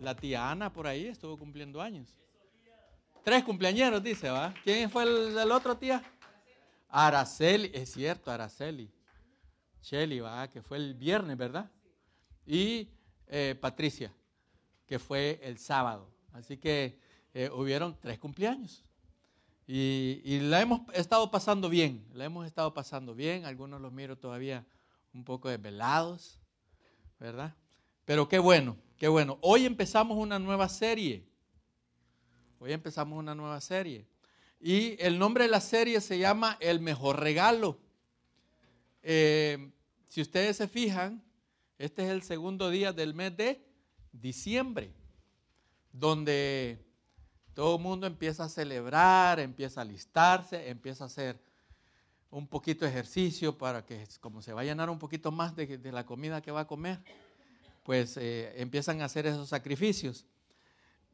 la tía Ana por ahí estuvo cumpliendo años. Tres cumpleañeros, dice, ¿va? ¿Quién fue el, otro tía? Araceli, es cierto, Araceli. Shelly, ¿va? Que fue el viernes, ¿verdad? Y eh, Patricia, que fue el sábado. Así que eh, hubieron tres cumpleaños. Y, y, la hemos estado pasando bien, la hemos estado pasando bien. Algunos los miro todavía un poco desvelados, ¿verdad? Pero qué bueno, qué bueno. Hoy empezamos una nueva serie. Hoy empezamos una nueva serie. Y el nombre de la serie se llama El mejor regalo. Eh, si ustedes se fijan, este es el segundo día del mes de diciembre, donde todo el mundo empieza a celebrar, empieza a alistarse, empieza a hacer un poquito de ejercicio para que como se va a llenar un poquito más de, la comida que va a comer, pues eh, empiezan a hacer esos sacrificios.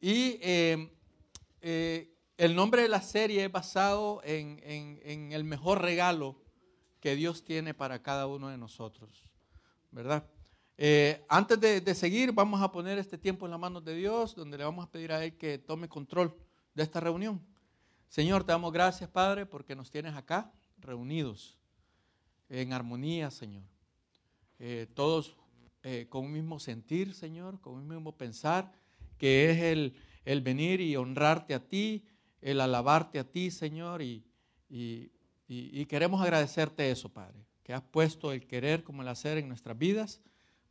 Y eh, eh, el nombre de la serie es basado en, el mejor regalo que Dios tiene para cada uno de nosotros, ¿verdad? antes de, de, seguir, vamos a poner este tiempo en las manos de Dios, donde le vamos a pedir a Él que tome control de esta reunión. Señor, te damos gracias, Padre, porque nos tienes acá reunidos en armonía, Señor. Eh, todos eh, con un mismo sentir, Señor, con un mismo pensar, que es el, el, venir y honrarte a ti, el alabarte a ti, Señor, y, y, y, queremos agradecerte eso, Padre, que has puesto el querer como el hacer en nuestras vidas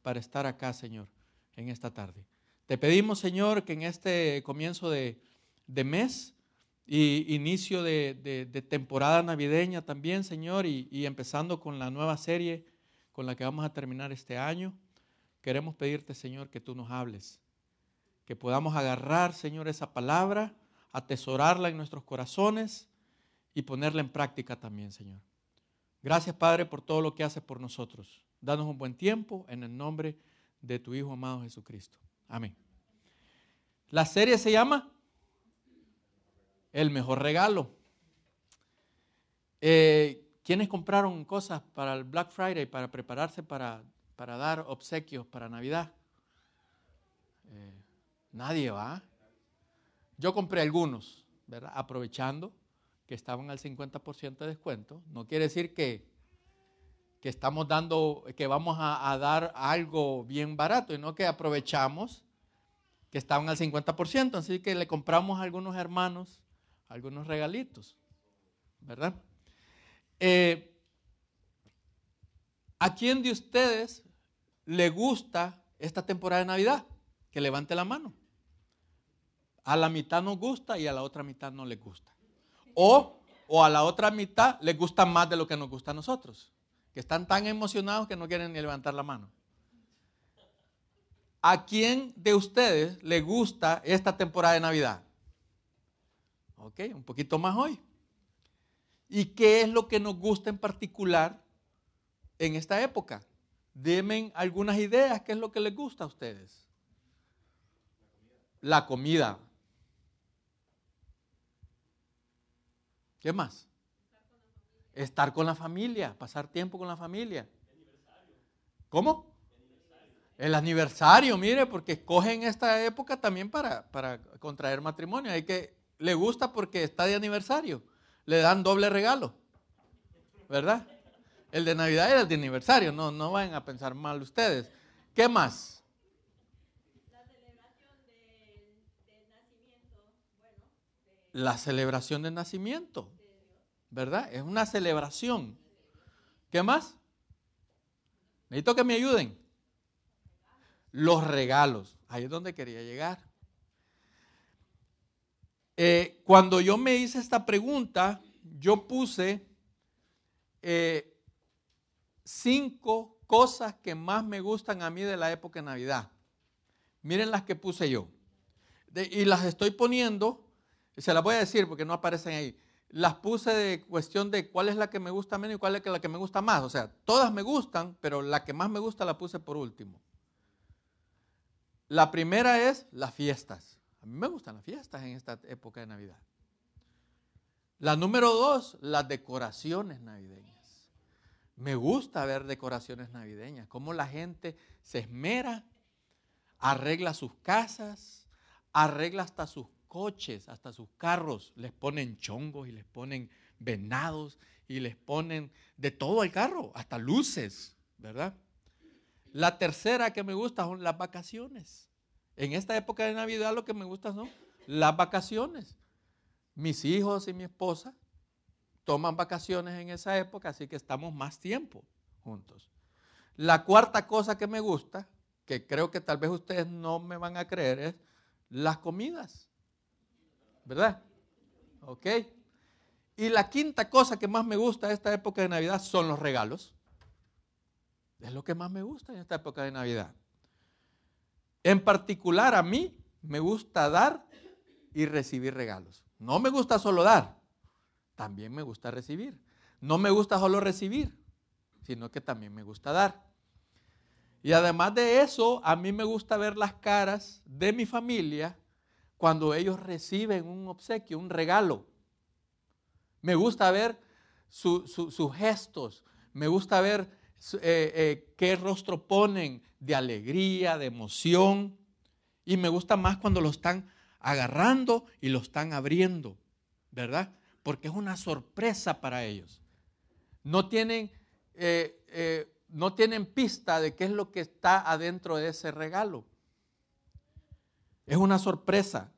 para estar acá, Señor, en esta tarde. Te pedimos, Señor, que en este comienzo de, de mes, y inicio de, temporada navideña también, Señor, y, empezando con la nueva serie con la que vamos a terminar este año, queremos pedirte, Señor, que tú nos hables, que podamos agarrar, Señor, esa palabra, atesorarla en nuestros corazones y ponerla en práctica también, Señor. Gracias, Padre, por todo lo que haces por nosotros. Danos un buen tiempo en el nombre de tu Hijo amado Jesucristo. Amén. La serie se llama el mejor regalo. Eh, ¿Quiénes compraron cosas para el Black Friday para prepararse para, para dar obsequios para Navidad? Eh, nadie va. Yo compré algunos, ¿verdad? Aprovechando que estaban al 50% de descuento. No quiere decir que, que estamos dando, que vamos a, dar algo bien barato, sino que aprovechamos que estaban al 50%. Así que le compramos a algunos hermanos algunos regalitos, ¿verdad? Eh, ¿A quién de ustedes le gusta esta temporada de Navidad? Que levante la mano. A la mitad nos gusta y a la otra mitad no le gusta. O, o a la otra mitad les gusta más de lo que nos gusta a nosotros. Que están tan emocionados que no quieren ni levantar la mano. ¿A quién de ustedes le gusta esta temporada de Navidad? Ok, un poquito más hoy. ¿Y qué es lo que nos gusta en particular en esta época? Denme algunas ideas, ¿qué es lo que les gusta a ustedes? La comida. ¿Qué más? Estar con la familia, pasar tiempo con la familia. ¿Cómo? El aniversario, mire, porque escogen esta época también para, para contraer matrimonio. Hay que le gusta porque está de aniversario. Le dan doble regalo. ¿Verdad? El de Navidad y el de aniversario. No, no vayan a pensar mal ustedes. ¿Qué más? La celebración del, nacimiento. la celebración del nacimiento. ¿Verdad? Es una celebración. ¿Qué más? Necesito que me ayuden. Los regalos. Ahí es donde quería llegar. Eh, cuando yo me hice esta pregunta, yo puse eh, cinco cosas que más me gustan a mí de la época de Navidad. Miren las que puse yo. y las estoy poniendo, se las voy a decir porque no aparecen ahí. Las puse de cuestión de cuál es la que me gusta menos y cuál es la que me gusta más. O sea, todas me gustan, pero la que más me gusta la puse por último. La primera es las fiestas. A mí me gustan las fiestas en esta época de Navidad. La número dos, las decoraciones navideñas. Me gusta ver decoraciones navideñas, cómo la gente se esmera, arregla sus casas, arregla hasta sus coches, hasta sus carros, les ponen chongos y les ponen venados y les ponen de todo al carro, hasta luces, ¿verdad? La tercera que me gusta son las vacaciones. En esta época de Navidad lo que me gusta son las vacaciones. Mis hijos y mi esposa toman vacaciones en esa época, así que estamos más tiempo juntos. La cuarta cosa que me gusta, que creo que tal vez ustedes no me van a creer, es las comidas. ¿Verdad? ¿Ok? Y la quinta cosa que más me gusta de esta época de Navidad son los regalos. Es lo que más me gusta en esta época de Navidad. En particular a mí me gusta dar y recibir regalos. No me gusta solo dar, también me gusta recibir. No me gusta solo recibir, sino que también me gusta dar. Y además de eso, a mí me gusta ver las caras de mi familia cuando ellos reciben un obsequio, un regalo. Me gusta ver sus gestos, me gusta ver eh, eh, qué rostro ponen de alegría, de emoción. Y me gusta más cuando lo están agarrando y lo están abriendo, ¿verdad? Porque es una sorpresa para ellos. No tienen, eh, no tienen pista de qué es lo que está adentro de ese regalo. Es una sorpresa.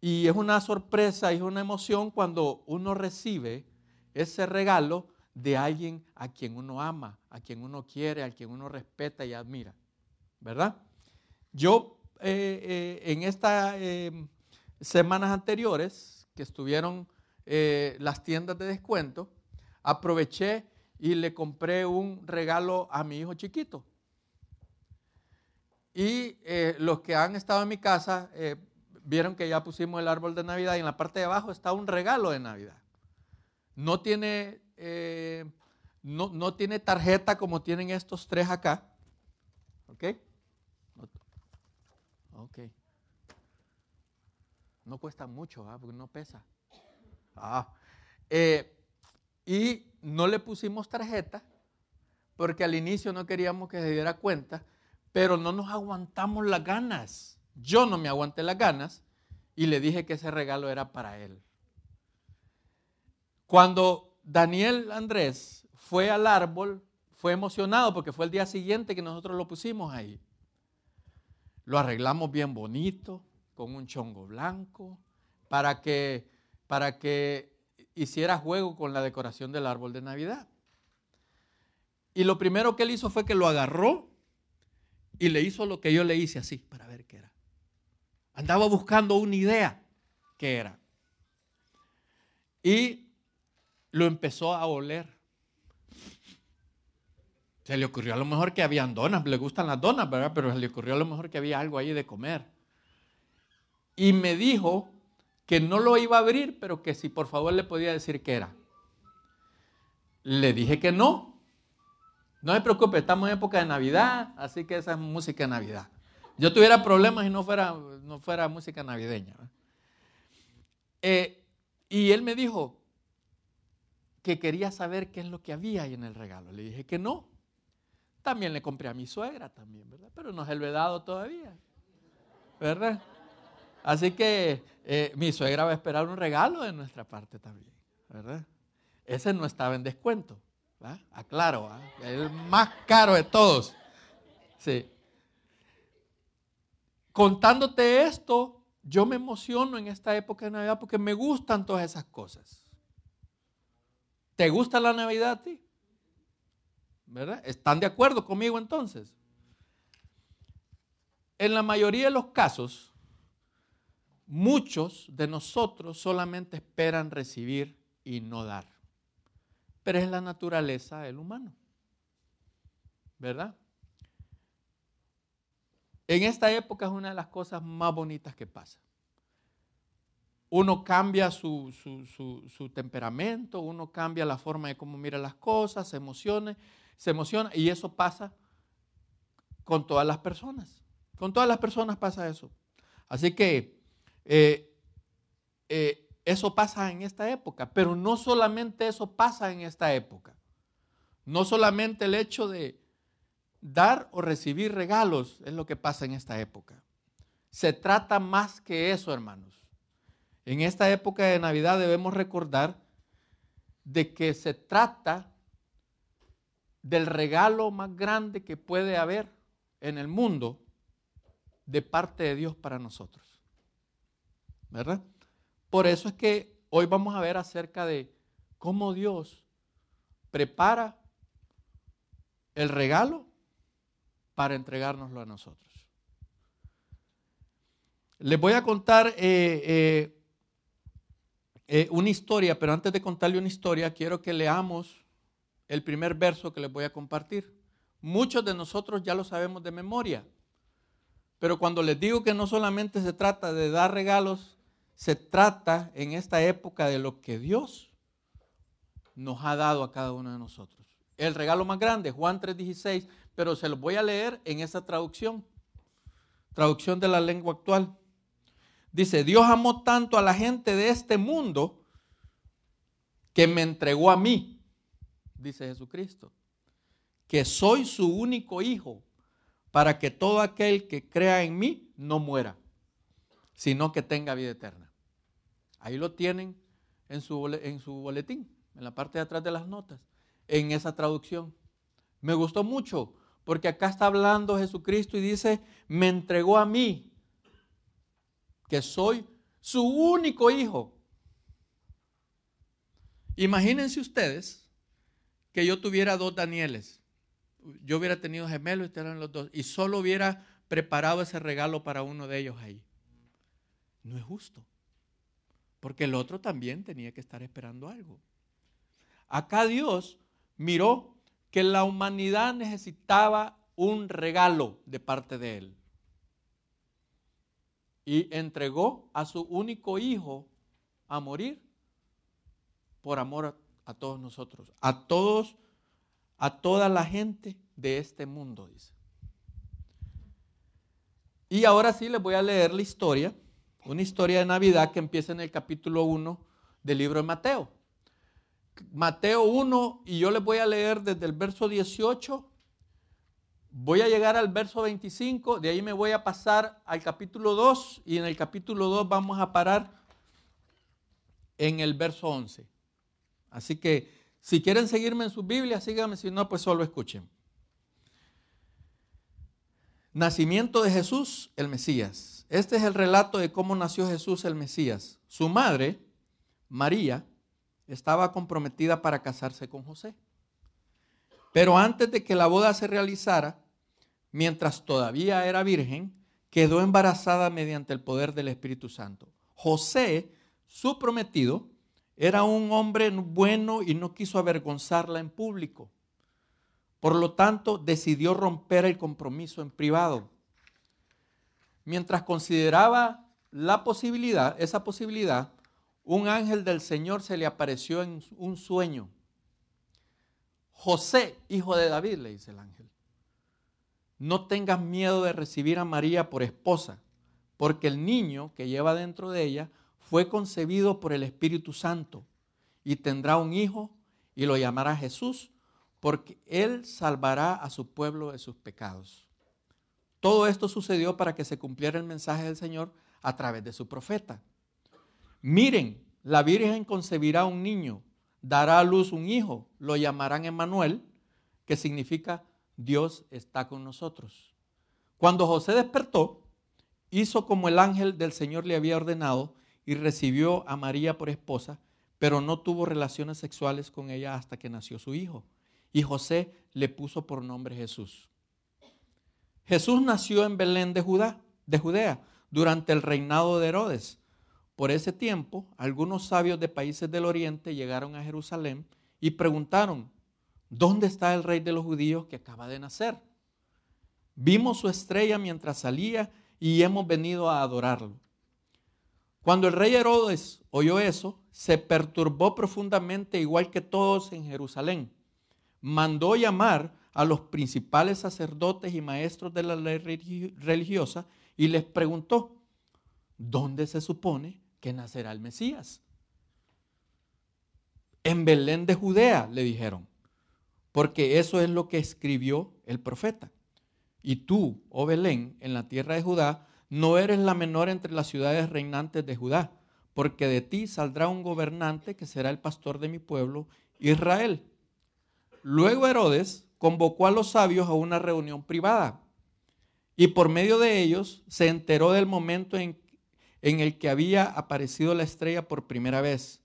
Y es una sorpresa y es una emoción cuando uno recibe ese regalo de alguien a quien uno ama, a quien uno quiere, a quien uno respeta y admira. ¿Verdad? Yo eh, eh, en estas em, semanas anteriores que estuvieron eh, las tiendas de descuento, aproveché y le compré un regalo a mi hijo chiquito. Y eh, los que han estado en mi casa eh, vieron que ya pusimos el árbol de Navidad y en la parte de abajo está un regalo de Navidad. No tiene, no, no, tiene tarjeta como tienen estos tres acá. ¿Ok? Ok. No cuesta mucho, ¿ah? porque no pesa. Ah. y no le pusimos tarjeta porque al inicio no queríamos que se diera cuenta pero no nos aguantamos las ganas. Yo no me aguanté las ganas y le dije que ese regalo era para él. Cuando Daniel Andrés fue al árbol, fue emocionado porque fue el día siguiente que nosotros lo pusimos ahí. Lo arreglamos bien bonito, con un chongo blanco, para que, para que hiciera juego con la decoración del árbol de Navidad. Y lo primero que él hizo fue que lo agarró y le hizo lo que yo le hice así, para ver qué era. Andaba buscando una idea qué era. Y lo empezó a oler. Se le ocurrió a lo mejor que habían donas, le gustan las donas, ¿verdad? Pero se le ocurrió a lo mejor que había algo ahí de comer. Y me dijo que no lo iba a abrir, pero que si por favor le podía decir qué era. Le dije que no, no se preocupe, estamos en época de Navidad, así que esa es música de Navidad. Yo tuviera problemas y no fuera, no fuera música navideña. Eh, y él me dijo que quería saber qué es lo que había ahí en el regalo. Le dije que no. También le compré a mi suegra también, ¿verdad? Pero no se lo he dado todavía, ¿verdad? Así que eh, mi suegra va a esperar un regalo de nuestra parte también, ¿verdad? Ese no estaba en descuento. Aclaro, el más caro de todos. Sí. Contándote esto, yo me emociono en esta época de Navidad porque me gustan todas esas cosas. ¿Te gusta la Navidad a ti? ¿Verdad? ¿Están de acuerdo conmigo entonces? En la mayoría de los casos, muchos de nosotros solamente esperan recibir y no dar pero es la naturaleza del humano. ¿Verdad? En esta época es una de las cosas más bonitas que pasa. Uno cambia su, temperamento, uno cambia la forma de cómo mira las cosas, se emociona, se emociona y eso pasa con todas las personas. Con todas las personas pasa eso. Así que eh, eh, eso pasa en esta época, pero no solamente eso pasa en esta época. No solamente el hecho de dar o recibir regalos es lo que pasa en esta época. Se trata más que eso, hermanos. En esta época de Navidad debemos recordar de que se trata del regalo más grande que puede haber en el mundo de parte de Dios para nosotros. ¿Verdad? Por eso es que hoy vamos a ver acerca de cómo Dios prepara el regalo para entregárnoslo a nosotros. Les voy a contar eh, eh, eh, una historia, pero antes de contarle una historia, quiero que leamos el primer verso que les voy a compartir. Muchos de nosotros ya lo sabemos de memoria, pero cuando les digo que no solamente se trata de dar regalos, se trata en esta época de lo que Dios nos ha dado a cada uno de nosotros. El regalo más grande, Juan 3:16, pero se los voy a leer en esa traducción, traducción de la lengua actual. Dice, Dios amó tanto a la gente de este mundo que me entregó a mí, dice Jesucristo que soy su único hijo, para que todo aquel que crea en mí no muera, sino que tenga vida eterna. Ahí lo tienen en su, en su boletín, en la parte de atrás de las notas, en esa traducción. Me gustó mucho, porque acá está hablando Jesucristo y dice, me entregó a mí, que soy su único hijo. Imagínense ustedes que yo tuviera dos Danieles yo hubiera tenido gemelos y eran los dos, y solo hubiera preparado ese regalo para uno de ellos ahí. No es justo, porque el otro también tenía que estar esperando algo. Acá Dios miró que la humanidad necesitaba un regalo de parte de Él. Y entregó a su único hijo a morir por amor a, todos nosotros, a todos a toda la gente de este mundo, dice. Y ahora sí les voy a leer la historia, una historia de Navidad que empieza en el capítulo 1 del libro de Mateo. Mateo 1, y yo les voy a leer desde el verso 18, voy a llegar al verso 25, de ahí me voy a pasar al capítulo 2, y en el capítulo 2 vamos a parar en el verso 11. Así que si quieren seguirme en su Biblia, síganme, si no, pues solo escuchen. Nacimiento de Jesús, el Mesías. Este es el relato de cómo nació Jesús, el Mesías. Su madre, María, estaba comprometida para casarse con José. Pero antes de que la boda se realizara, mientras todavía era virgen, quedó embarazada mediante el poder del Espíritu Santo. José, su prometido, era un hombre bueno y no quiso avergonzarla en público. Por lo tanto, decidió romper el compromiso en privado. Mientras consideraba la posibilidad, esa posibilidad, un ángel del Señor se le apareció en un sueño. José, hijo de David, le dice el ángel, no tengas miedo de recibir a María por esposa, porque el niño que lleva dentro de ella fue concebido por el Espíritu Santo y tendrá un hijo y lo llamará Jesús, porque él salvará a su pueblo de sus pecados. Todo esto sucedió para que se cumpliera el mensaje del Señor a través de su profeta. Miren, la Virgen concebirá un niño, dará a luz un hijo, lo llamarán Emmanuel, que significa Dios está con nosotros. Cuando José despertó, hizo como el ángel del Señor le había ordenado y recibió a María por esposa, pero no tuvo relaciones sexuales con ella hasta que nació su hijo. Y José le puso por nombre Jesús. Jesús nació en Belén de, Judá, de Judea durante el reinado de Herodes. Por ese tiempo, algunos sabios de países del oriente llegaron a Jerusalén y preguntaron, ¿dónde está el rey de los judíos que acaba de nacer? Vimos su estrella mientras salía y hemos venido a adorarlo. Cuando el rey Herodes oyó eso, se perturbó profundamente igual que todos en Jerusalén. Mandó llamar a los principales sacerdotes y maestros de la ley religiosa y les preguntó, ¿dónde se supone que nacerá el Mesías? En Belén de Judea, le dijeron, porque eso es lo que escribió el profeta. Y tú, oh Belén, en la tierra de Judá, no eres la menor entre las ciudades reinantes de Judá, porque de ti saldrá un gobernante que será el pastor de mi pueblo, Israel. Luego Herodes convocó a los sabios a una reunión privada y por medio de ellos se enteró del momento en, en el que había aparecido la estrella por primera vez.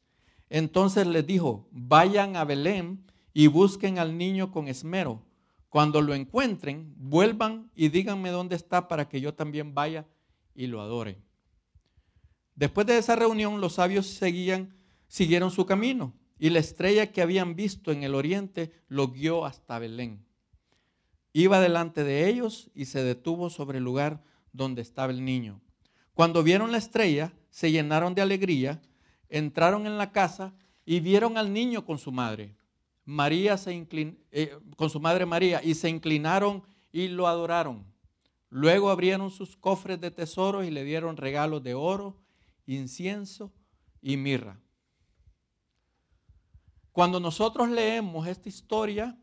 Entonces les dijo, vayan a Belén y busquen al niño con esmero. Cuando lo encuentren, vuelvan y díganme dónde está para que yo también vaya y lo adore. Después de esa reunión, los sabios seguían, siguieron su camino y la estrella que habían visto en el oriente lo guió hasta Belén. Iba delante de ellos y se detuvo sobre el lugar donde estaba el niño. Cuando vieron la estrella, se llenaron de alegría, entraron en la casa y vieron al niño con su madre. María se inclinó, eh, con su madre María y se inclinaron y lo adoraron. Luego abrieron sus cofres de tesoros y le dieron regalos de oro, incienso y mirra. Cuando nosotros leemos esta historia,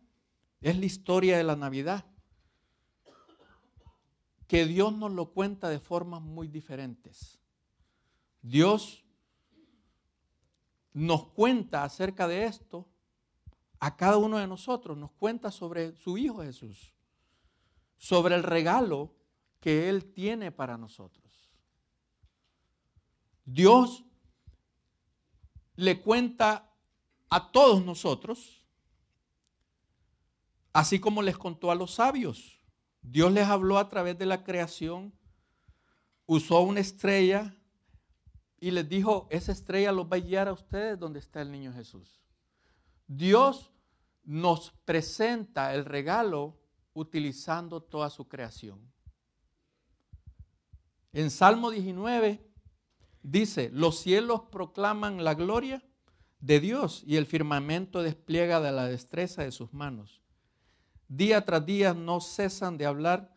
es la historia de la Navidad, que Dios nos lo cuenta de formas muy diferentes. Dios nos cuenta acerca de esto a cada uno de nosotros, nos cuenta sobre su Hijo Jesús, sobre el regalo que Él tiene para nosotros. Dios le cuenta a todos nosotros, así como les contó a los sabios. Dios les habló a través de la creación, usó una estrella y les dijo, esa estrella los va a guiar a ustedes donde está el niño Jesús. Dios nos presenta el regalo utilizando toda su creación. En Salmo 19 dice, los cielos proclaman la gloria de Dios y el firmamento despliega de la destreza de sus manos. Día tras día no cesan de hablar,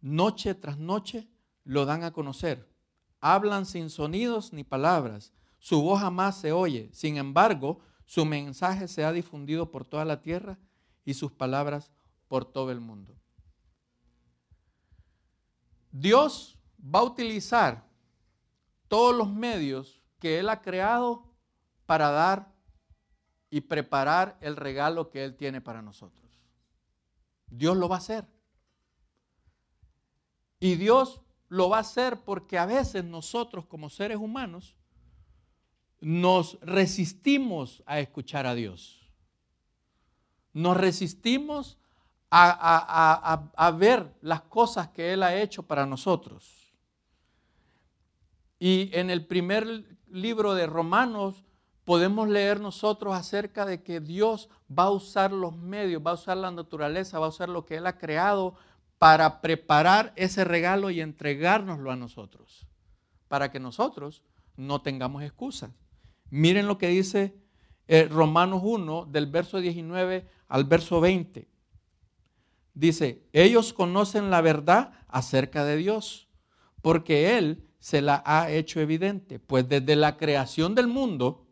noche tras noche lo dan a conocer. Hablan sin sonidos ni palabras, su voz jamás se oye. Sin embargo, su mensaje se ha difundido por toda la tierra y sus palabras por todo el mundo. Dios va a utilizar todos los medios que Él ha creado para dar y preparar el regalo que Él tiene para nosotros. Dios lo va a hacer. Y Dios lo va a hacer porque a veces nosotros como seres humanos nos resistimos a escuchar a Dios. Nos resistimos a, a, ver las cosas que Él ha hecho para nosotros. Y en el primer libro de Romanos podemos leer nosotros acerca de que Dios va a usar los medios, va a usar la naturaleza, va a usar lo que Él ha creado para preparar ese regalo y entregárnoslo a nosotros, para que nosotros no tengamos excusas. Miren lo que dice eh, Romanos 1 del verso 19 al verso 20. Dice, ellos conocen la verdad acerca de Dios, porque Él se la ha hecho evidente, pues desde la creación del mundo,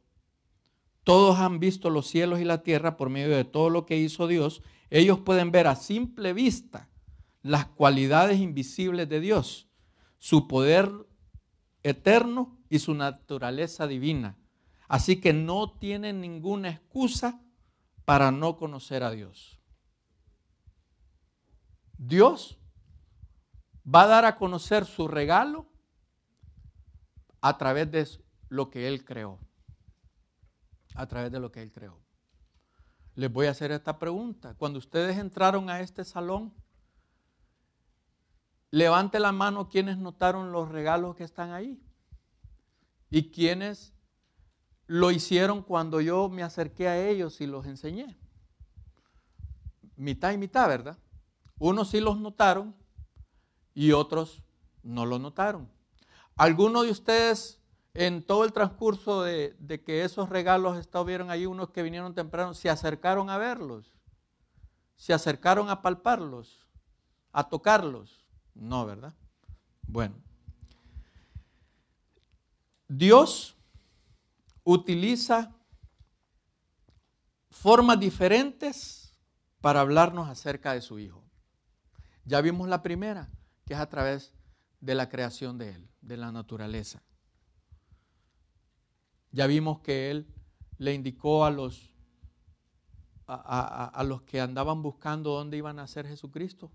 todos han visto los cielos y la tierra por medio de todo lo que hizo Dios. Ellos pueden ver a simple vista las cualidades invisibles de Dios, su poder eterno y su naturaleza divina. Así que no tienen ninguna excusa para no conocer a Dios. Dios va a dar a conocer su regalo a través de lo que Él creó. A través de lo que Él creó. Les voy a hacer esta pregunta. Cuando ustedes entraron a este salón, levante la mano quienes notaron los regalos que están ahí. Y quienes lo hicieron cuando yo me acerqué a ellos y los enseñé. Mitad y mitad, ¿verdad? Unos sí los notaron y otros no lo notaron. ¿Alguno de ustedes en todo el transcurso de, que esos regalos estuvieron ahí, unos que vinieron temprano, se acercaron a verlos? ¿Se acercaron a palparlos? ¿A tocarlos? No, ¿verdad? Bueno. Dios utiliza formas diferentes para hablarnos acerca de su Hijo. Ya vimos la primera, que es a través de la creación de Él, de la naturaleza. Ya vimos que Él le indicó a los, a, los que andaban buscando dónde iban a ser Jesucristo,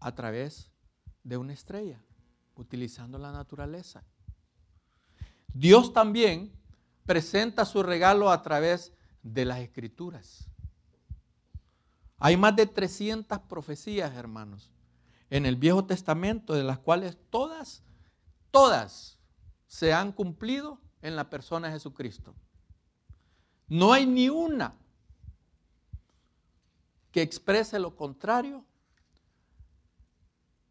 a través de una estrella, utilizando la naturaleza. Dios también presenta su regalo a través de las escrituras. Hay más de 300 profecías, hermanos, en el Viejo Testamento, de las cuales todas, todas se han cumplido en la persona de Jesucristo. No hay ni una que exprese lo contrario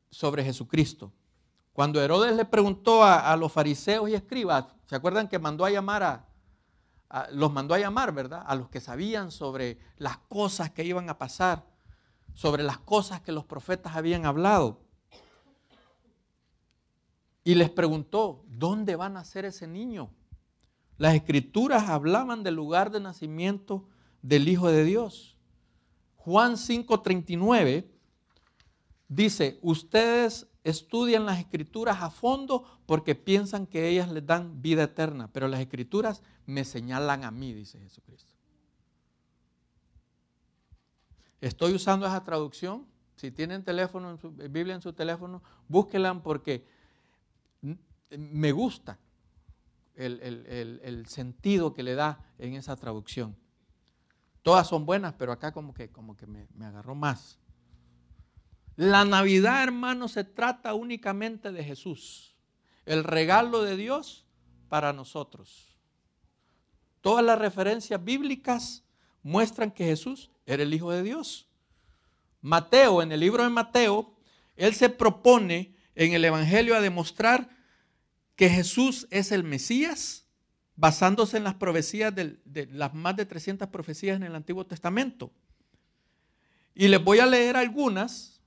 sobre Jesucristo. Cuando Herodes le preguntó a, los fariseos y escribas, ¿se acuerdan que mandó a llamar a, los mandó a llamar, ¿verdad? A los que sabían sobre las cosas que iban a pasar, sobre las cosas que los profetas habían hablado. Y les preguntó, ¿dónde va a nacer ese niño? Las escrituras hablaban del lugar de nacimiento del Hijo de Dios. Juan 5:39 dice, ustedes estudian las escrituras a fondo porque piensan que ellas les dan vida eterna, pero las escrituras me señalan a mí, dice Jesucristo. Estoy usando esa traducción. Si tienen teléfono, en su, Biblia en su teléfono, búsquenla porque me gusta el, sentido que le da en esa traducción. Todas son buenas, pero acá como que, como que me, me agarró más. La Navidad, hermano, se trata únicamente de Jesús, el regalo de Dios para nosotros. Todas las referencias bíblicas muestran que Jesús era el Hijo de Dios. Mateo, en el libro de Mateo, él se propone en el Evangelio a demostrar que Jesús es el Mesías, basándose en las profecías de, las más de 300 profecías en el Antiguo Testamento. Y les voy a leer algunas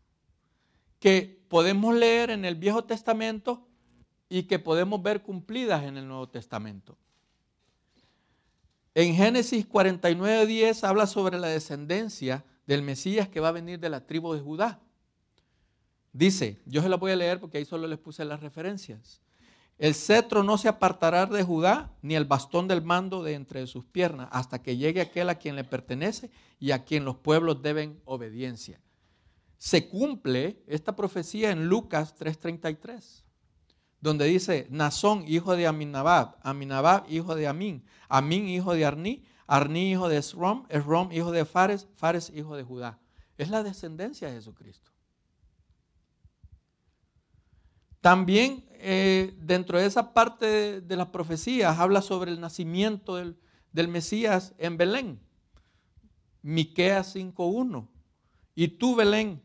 que podemos leer en el Viejo Testamento y que podemos ver cumplidas en el Nuevo Testamento. En Génesis 49, 10 habla sobre la descendencia del Mesías que va a venir de la tribu de Judá. Dice, yo se la voy a leer porque ahí solo les puse las referencias. El cetro no se apartará de Judá, ni el bastón del mando de entre sus piernas, hasta que llegue aquel a quien le pertenece y a quien los pueblos deben obediencia se cumple esta profecía en Lucas 3:33, donde dice, Nazón, hijo de Aminabab, Aminabab, hijo de Amín, Amín, hijo de Arní, Arní, hijo de Esrom, Esrom, hijo de Fares, Fares, hijo de Judá. Es la descendencia de Jesucristo. También eh, dentro de esa parte de, las profecías habla sobre el nacimiento del, del Mesías en Belén. Miqueas 5.1. Y tú, Belén,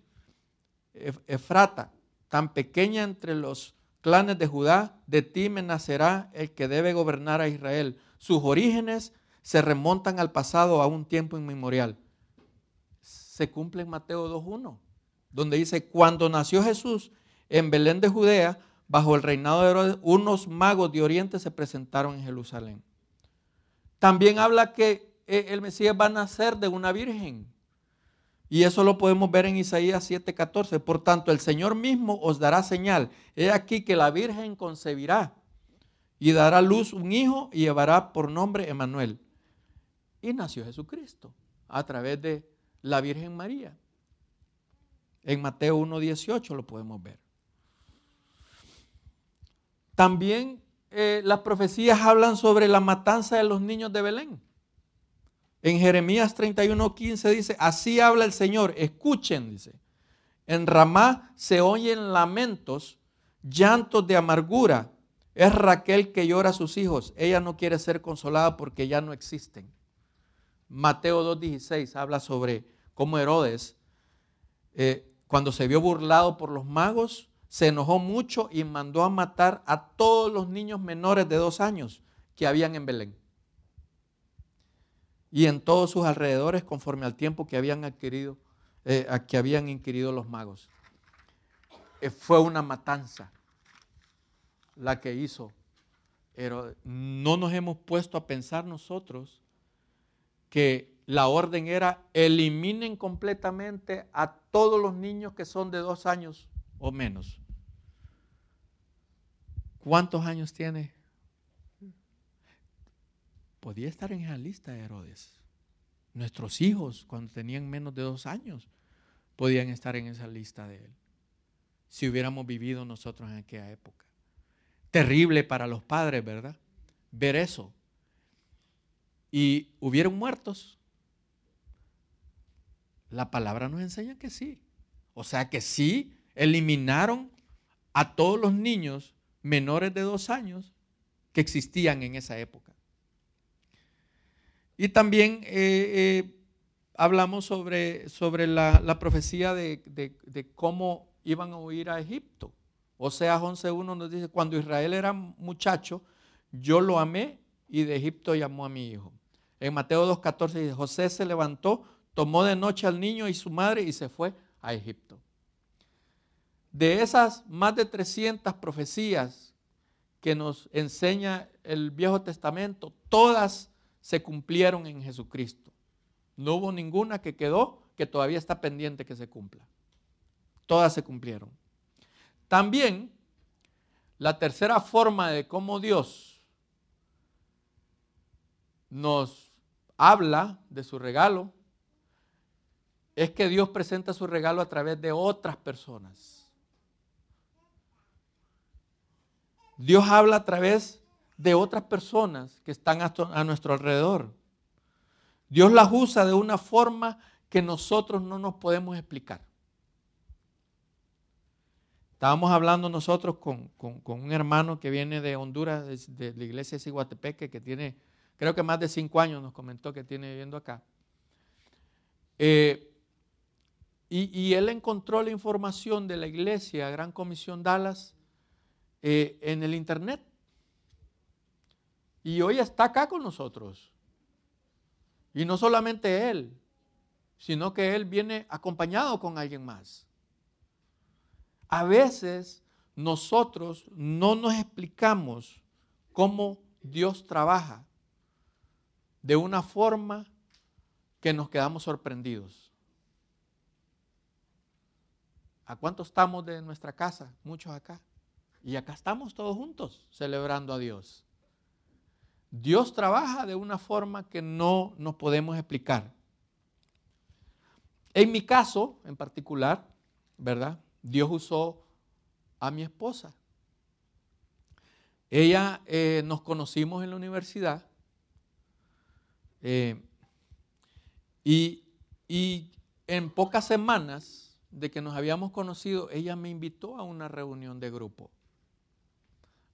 Efrata, tan pequeña entre los clanes de Judá, de ti me nacerá el que debe gobernar a Israel. Sus orígenes se remontan al pasado a un tiempo inmemorial. Se cumple en Mateo 2.1, donde dice, cuando nació Jesús en Belén de Judea, bajo el reinado de Herodes, unos magos de Oriente se presentaron en Jerusalén. También habla que eh, el Mesías va a nacer de una virgen. Y eso lo podemos ver en Isaías 7:14. Por tanto, el Señor mismo os dará señal. He aquí que la Virgen concebirá y dará luz un hijo y llevará por nombre Emanuel. Y nació Jesucristo a través de la Virgen María. En Mateo 1:18 lo podemos ver. También eh, las profecías hablan sobre la matanza de los niños de Belén. En Jeremías 31:15 dice, así habla el Señor, escuchen, dice. En Ramá se oyen lamentos, llantos de amargura. Es Raquel que llora a sus hijos. Ella no quiere ser consolada porque ya no existen. Mateo 2.16 habla sobre cómo Herodes, eh, cuando se vio burlado por los magos, se enojó mucho y mandó a matar a todos los niños menores de dos años que habían en Belén. Y en todos sus alrededores, conforme al tiempo que habían adquirido, eh, que habían inquirido los magos. Eh, fue una matanza la que hizo. Pero no nos hemos puesto a pensar nosotros que la orden era eliminen completamente a todos los niños que son de dos años o menos. ¿Cuántos años tiene? Podía estar en esa lista de Herodes. Nuestros hijos, cuando tenían menos de dos años, podían estar en esa lista de él si hubiéramos vivido nosotros en aquella época. Terrible para los padres, ¿verdad? Ver eso. Y hubieron muertos. La palabra nos enseña que sí. O sea que sí, eliminaron a todos los niños menores de dos años que existían en esa época. Y también eh, eh, hablamos sobre, sobre la, profecía de, de cómo iban a huir a Egipto. O sea, 11.1 nos dice, cuando Israel era muchacho, yo lo amé y de Egipto llamó a mi hijo. En Mateo 2.14 dice, José se levantó, tomó de noche al niño y su madre y se fue a Egipto. De esas más de 300 profecías que nos enseña el Viejo Testamento, todas se cumplieron en Jesucristo. No hubo ninguna que quedó que todavía está pendiente que se cumpla todas se cumplieron. También la tercera forma de cómo Dios nos habla de su regalo es que Dios presenta su regalo a través de otras personas. Dios habla a través de otras personas que están a nuestro alrededor. Dios las usa de una forma que nosotros no nos podemos explicar. Estábamos hablando nosotros con, un hermano que viene de Honduras, de, la iglesia de Siguatepeque, que tiene, creo que más de cinco años nos comentó que tiene viviendo acá. Eh, y, él encontró la información de la iglesia Gran Comisión Dallas eh, en el internet. Y hoy está acá con nosotros. Y no solamente él, sino que él viene acompañado con alguien más. A veces nosotros no nos explicamos cómo Dios trabaja de una forma que nos quedamos sorprendidos. ¿A cuánto estamos de nuestra casa? Muchos acá. Y acá estamos todos juntos celebrando a Dios. Dios trabaja de una forma que no nos podemos explicar. En mi caso, en particular, ¿verdad? Dios usó a mi esposa. Ella eh, nos conocimos en la universidad eh, y, y en pocas semanas de que nos habíamos conocido, ella me invitó a una reunión de grupo,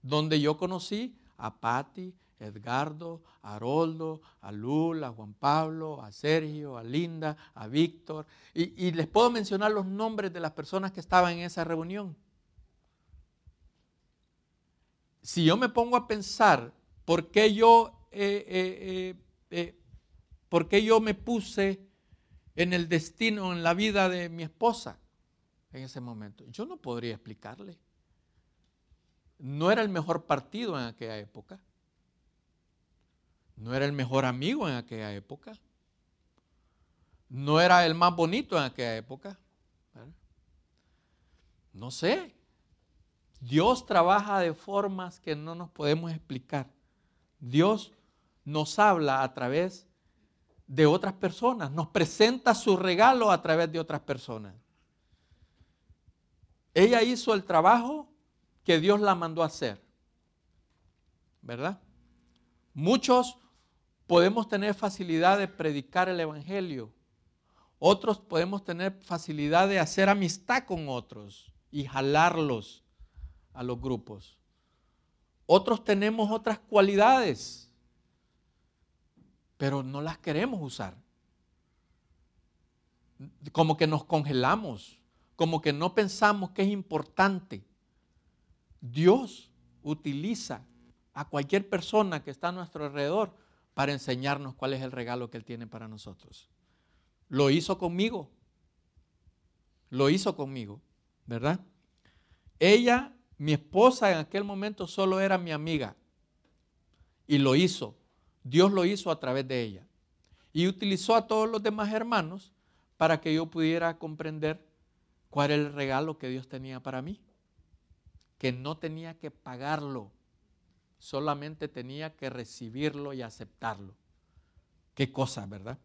donde yo conocí a Patti, Edgardo, a Haroldo, a Lula, a Juan Pablo, a Sergio, a Linda, a Víctor. Y, les puedo mencionar los nombres de las personas que estaban en esa reunión. Si yo me pongo a pensar por qué yo, eh, eh, eh, por qué yo me puse en el destino, en la vida de mi esposa en ese momento, yo no podría explicarle. No era el mejor partido en aquella época no era el mejor amigo en aquella época. No era el más bonito en aquella época. No sé. Dios trabaja de formas que no nos podemos explicar. Dios nos habla a través de otras personas, nos presenta su regalo a través de otras personas. Ella hizo el trabajo que Dios la mandó a hacer. ¿Verdad? Muchos podemos tener facilidad de predicar el Evangelio. Otros podemos tener facilidad de hacer amistad con otros y jalarlos a los grupos. Otros tenemos otras cualidades, pero no las queremos usar. Como que nos congelamos, como que no pensamos que es importante. Dios utiliza a cualquier persona que está a nuestro alrededor para enseñarnos cuál es el regalo que Él tiene para nosotros. Lo hizo conmigo. Lo hizo conmigo, ¿verdad? Ella, mi esposa en aquel momento solo era mi amiga. Y lo hizo. Dios lo hizo a través de ella. Y utilizó a todos los demás hermanos para que yo pudiera comprender cuál era el regalo que Dios tenía para mí. Que no tenía que pagarlo, solamente tenía que recibirlo y aceptarlo. Qué cosa, ¿verdad?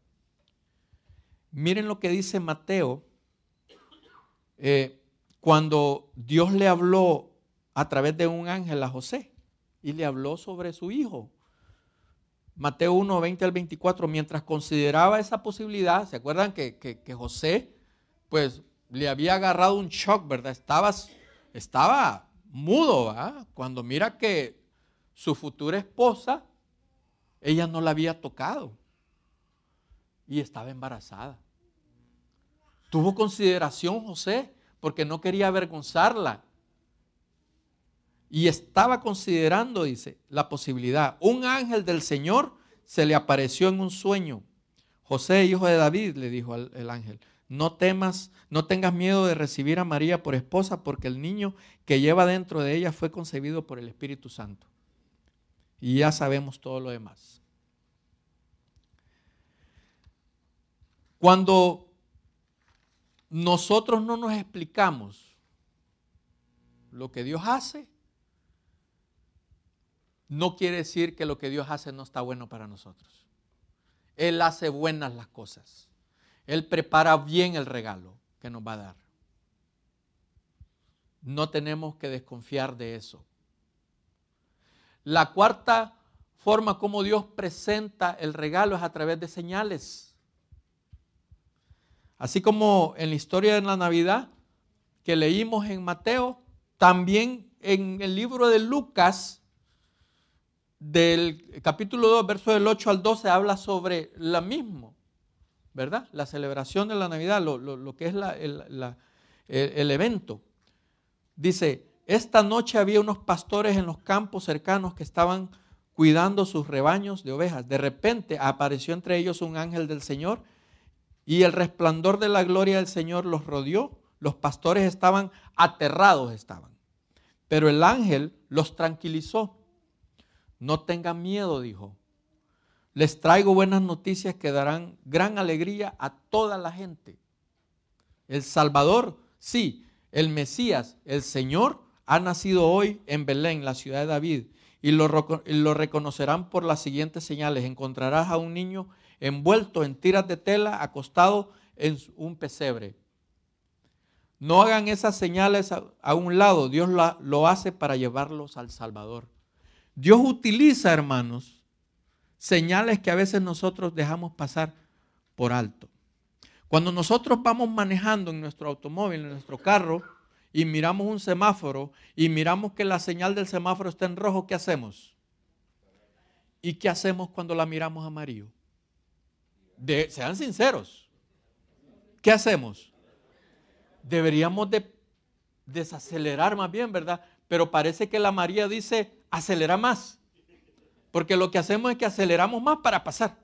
Miren lo que dice Mateo eh, cuando Dios le habló a través de un ángel a José y le habló sobre su hijo. Mateo 1, 20 al 24, mientras consideraba esa posibilidad, ¿se acuerdan que, que, José, pues, le había agarrado un shock, ¿verdad? Estaba, estaba mudo, ¿verdad? Cuando mira que su futura esposa, ella no la había tocado y estaba embarazada. Tuvo consideración José porque no quería avergonzarla. Y estaba considerando, dice, la posibilidad. Un ángel del Señor se le apareció en un sueño. José, hijo de David, le dijo el ángel, no temas, no tengas miedo de recibir a María por esposa, porque el niño que lleva dentro de ella fue concebido por el Espíritu Santo. Y ya sabemos todo lo demás. Cuando nosotros no nos explicamos lo que Dios hace, no quiere decir que lo que Dios hace no está bueno para nosotros. Él hace buenas las cosas. Él prepara bien el regalo que nos va a dar. No tenemos que desconfiar de eso. La cuarta forma como Dios presenta el regalo es a través de señales. Así como en la historia de la Navidad que leímos en Mateo, también en el libro de Lucas, del capítulo 2, verso del 8 al 12, habla sobre lo mismo, ¿verdad? La celebración de la Navidad, lo, que es el evento. Dice, esta noche había unos pastores en los campos cercanos que estaban cuidando sus rebaños de ovejas. De repente apareció entre ellos un ángel del Señor y el resplandor de la gloria del Señor los rodeó. Los pastores estaban aterrados, estaban. Pero el ángel los tranquilizó. No tengan miedo, dijo. Les traigo buenas noticias que darán gran alegría a toda la gente. El Salvador, sí, el Mesías, el Señor, ha nacido hoy en Belén, la ciudad de David, y lo, reconocerán por las siguientes señales. Encontrarás a un niño envuelto en tiras de tela, acostado en un pesebre. No hagan esas señales a, un lado, Dios lo hace para llevarlos al Salvador. Dios utiliza, hermanos, señales que a veces nosotros dejamos pasar por alto. Cuando nosotros vamos manejando en nuestro automóvil, en nuestro carro, y miramos un semáforo y miramos que la señal del semáforo está en rojo, ¿qué hacemos? ¿Y qué hacemos cuando la miramos amarillo? De, sean sinceros. ¿Qué hacemos? Deberíamos de desacelerar más bien, ¿verdad? Pero parece que la María dice, acelera más. Porque lo que hacemos es que aceleramos más para pasar.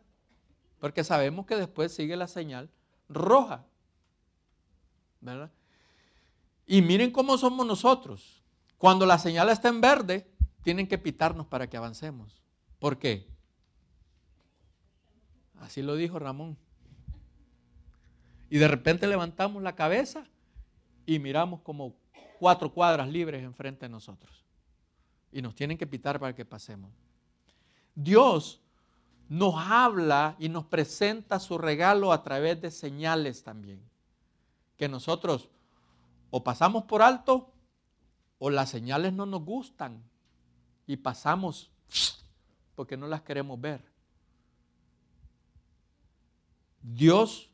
Porque sabemos que después sigue la señal roja. ¿Verdad? Y miren cómo somos nosotros. Cuando la señal está en verde, tienen que pitarnos para que avancemos. ¿Por qué? Así lo dijo Ramón. Y de repente levantamos la cabeza y miramos como cuatro cuadras libres enfrente de nosotros. Y nos tienen que pitar para que pasemos. Dios nos habla y nos presenta su regalo a través de señales también. Que nosotros o pasamos por alto o las señales no nos gustan y pasamos porque no las queremos ver. Dios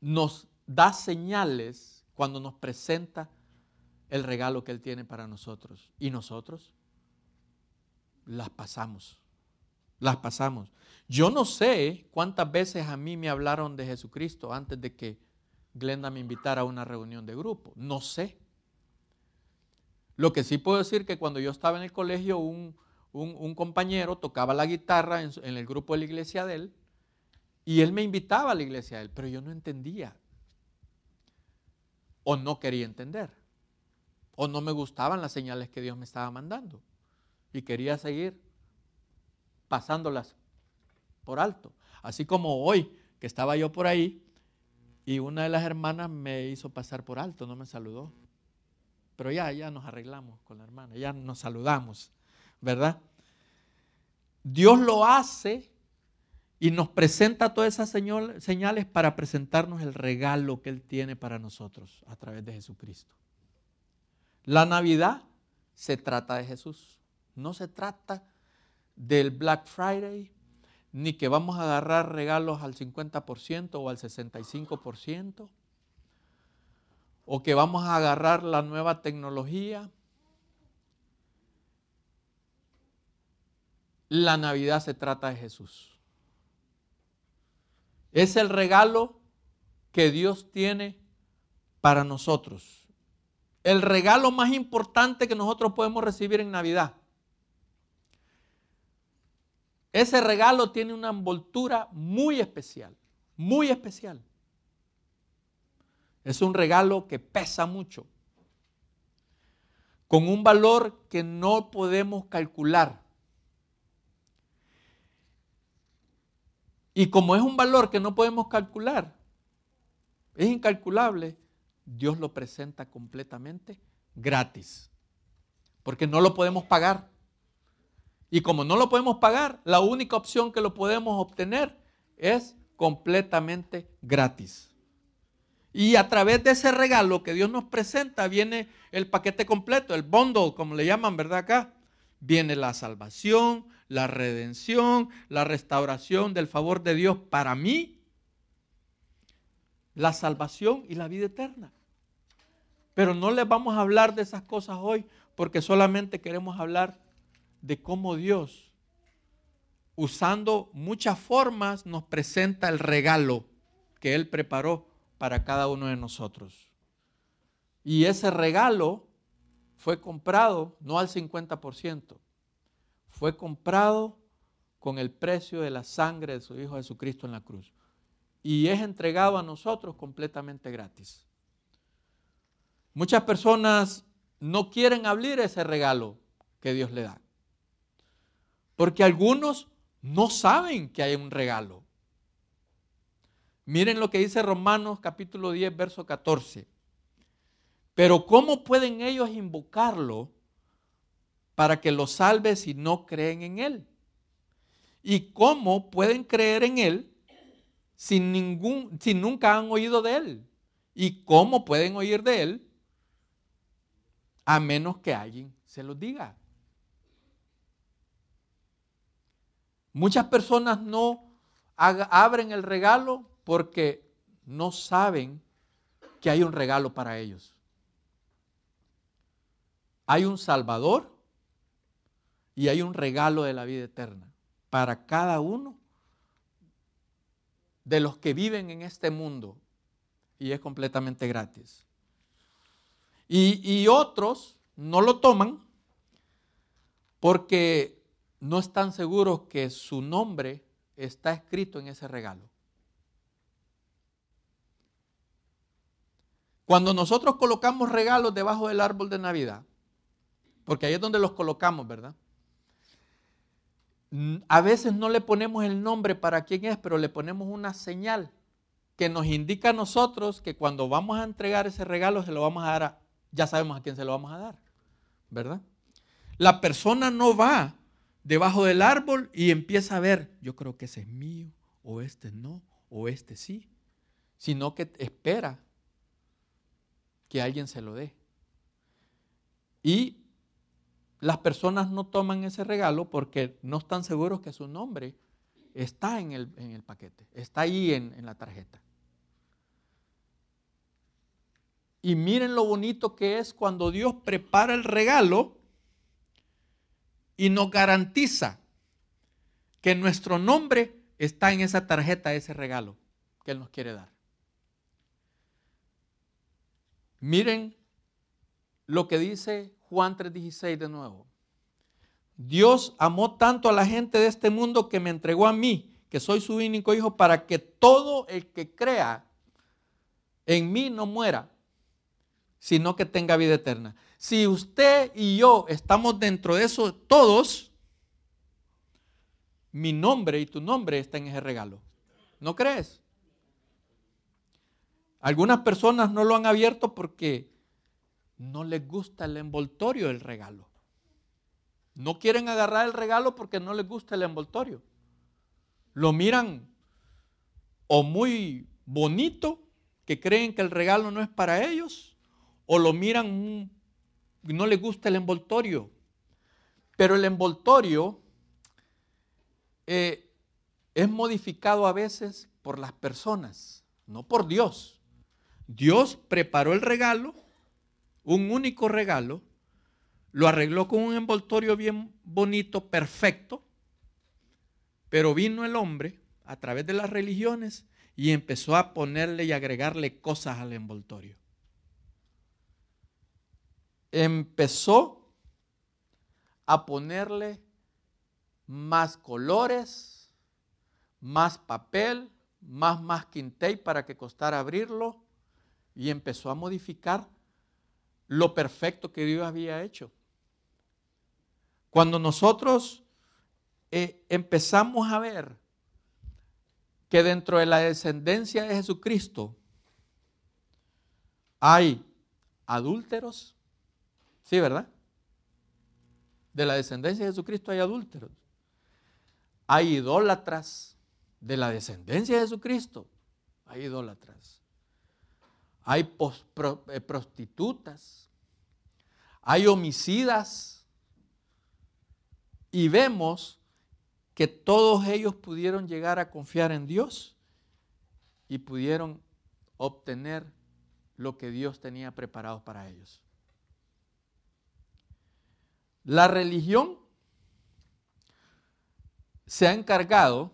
nos da señales cuando nos presenta el regalo que Él tiene para nosotros. Y nosotros las pasamos. Las pasamos. Yo no sé cuántas veces a mí me hablaron de Jesucristo antes de que Glenda me invitara a una reunión de grupo. No sé. Lo que sí puedo decir que cuando yo estaba en el colegio, un, compañero tocaba la guitarra en, en el grupo de la iglesia de él y él me invitaba a la iglesia de él, pero yo no entendía o no quería entender o no me gustaban las señales que Dios me estaba mandando y quería seguir pasándolas por alto. Así como hoy, que estaba yo por ahí y una de las hermanas me hizo pasar por alto, no me saludó. Pero ya, ya nos arreglamos con la hermana, ya nos saludamos, ¿verdad? Dios lo hace y nos presenta todas esas señales para presentarnos el regalo que Él tiene para nosotros a través de Jesucristo. La Navidad se trata de Jesús, no se trata del Black Friday, ni que vamos a agarrar regalos al 50% o al 65%, o que vamos a agarrar la nueva tecnología. La Navidad se trata de Jesús. Es el regalo que Dios tiene para nosotros. El regalo más importante que nosotros podemos recibir en Navidad. Ese regalo tiene una envoltura muy especial, muy especial. Es un regalo que pesa mucho, con un valor que no podemos calcular. Y como es un valor que no podemos calcular, es incalculable, Dios lo presenta completamente gratis, porque no lo podemos pagar. Y como no lo podemos pagar, la única opción que lo podemos obtener es completamente gratis. Y a través de ese regalo que Dios nos presenta viene el paquete completo, el bundle, como le llaman, ¿verdad? Acá viene la salvación, la redención, la restauración del favor de Dios para mí, la salvación y la vida eterna. Pero no les vamos a hablar de esas cosas hoy porque solamente queremos hablar de cómo Dios, usando muchas formas, nos presenta el regalo que Él preparó para cada uno de nosotros. Y ese regalo fue comprado no al 50%, fue comprado con el precio de la sangre de su Hijo Jesucristo en la cruz. Y es entregado a nosotros completamente gratis. Muchas personas no quieren abrir ese regalo que Dios le da. Porque algunos no saben que hay un regalo. Miren lo que dice Romanos capítulo 10, verso 14. Pero ¿cómo pueden ellos invocarlo para que los salve si no creen en Él? ¿Y cómo pueden creer en Él si, ningún, si nunca han oído de Él? ¿Y cómo pueden oír de Él a menos que alguien se los diga? Muchas personas no abren el regalo porque no saben que hay un regalo para ellos. Hay un Salvador y hay un regalo de la vida eterna para cada uno de los que viven en este mundo y es completamente gratis. Y, otros no lo toman porque no están seguros que su nombre está escrito en ese regalo. Cuando nosotros colocamos regalos debajo del árbol de Navidad, porque ahí es donde los colocamos, ¿verdad? A veces no le ponemos el nombre para quién es, pero le ponemos una señal que nos indica a nosotros que cuando vamos a entregar ese regalo se lo vamos a dar a, ya sabemos a quién se lo vamos a dar, ¿verdad? La persona no va debajo del árbol y empieza a ver, yo creo que ese es mío, o este no, o este sí, sino que espera que alguien se lo dé. Y las personas no toman ese regalo porque no están seguros que su nombre está en el, en el paquete, está ahí en, en la tarjeta. Y miren lo bonito que es cuando Dios prepara el regalo y nos garantiza que nuestro nombre está en esa tarjeta, ese regalo que Él nos quiere dar. Miren lo que dice Juan 3:16 de nuevo. Dios amó tanto a la gente de este mundo que me entregó a mí, que soy su único hijo, para que todo el que crea en mí no muera, sino que tenga vida eterna. Si usted y yo estamos dentro de eso, todos, mi nombre y tu nombre está en ese regalo. ¿No crees? Algunas personas no lo han abierto porque no les gusta el envoltorio del regalo. No quieren agarrar el regalo porque no les gusta el envoltorio. Lo miran o muy bonito, que creen que el regalo no es para ellos, o lo miran y no les gusta el envoltorio. Pero el envoltorio eh, es modificado a veces por las personas, no por Dios. Dios preparó el regalo, un único regalo, lo arregló con un envoltorio bien bonito, perfecto, pero vino el hombre a través de las religiones y empezó a ponerle y agregarle cosas al envoltorio. Empezó a ponerle más colores, más papel, más masking tape para que costara abrirlo y empezó a modificar lo perfecto que Dios había hecho. Cuando nosotros eh, empezamos a ver que dentro de la descendencia de Jesucristo hay adúlteros, ¿sí, verdad? De la descendencia de Jesucristo hay adúlteros. Hay idólatras de la descendencia de Jesucristo, hay idólatras. Hay eh, prostitutas, hay homicidas, y vemos que todos ellos pudieron llegar a confiar en Dios y pudieron obtener lo que Dios tenía preparado para ellos. La religión se ha encargado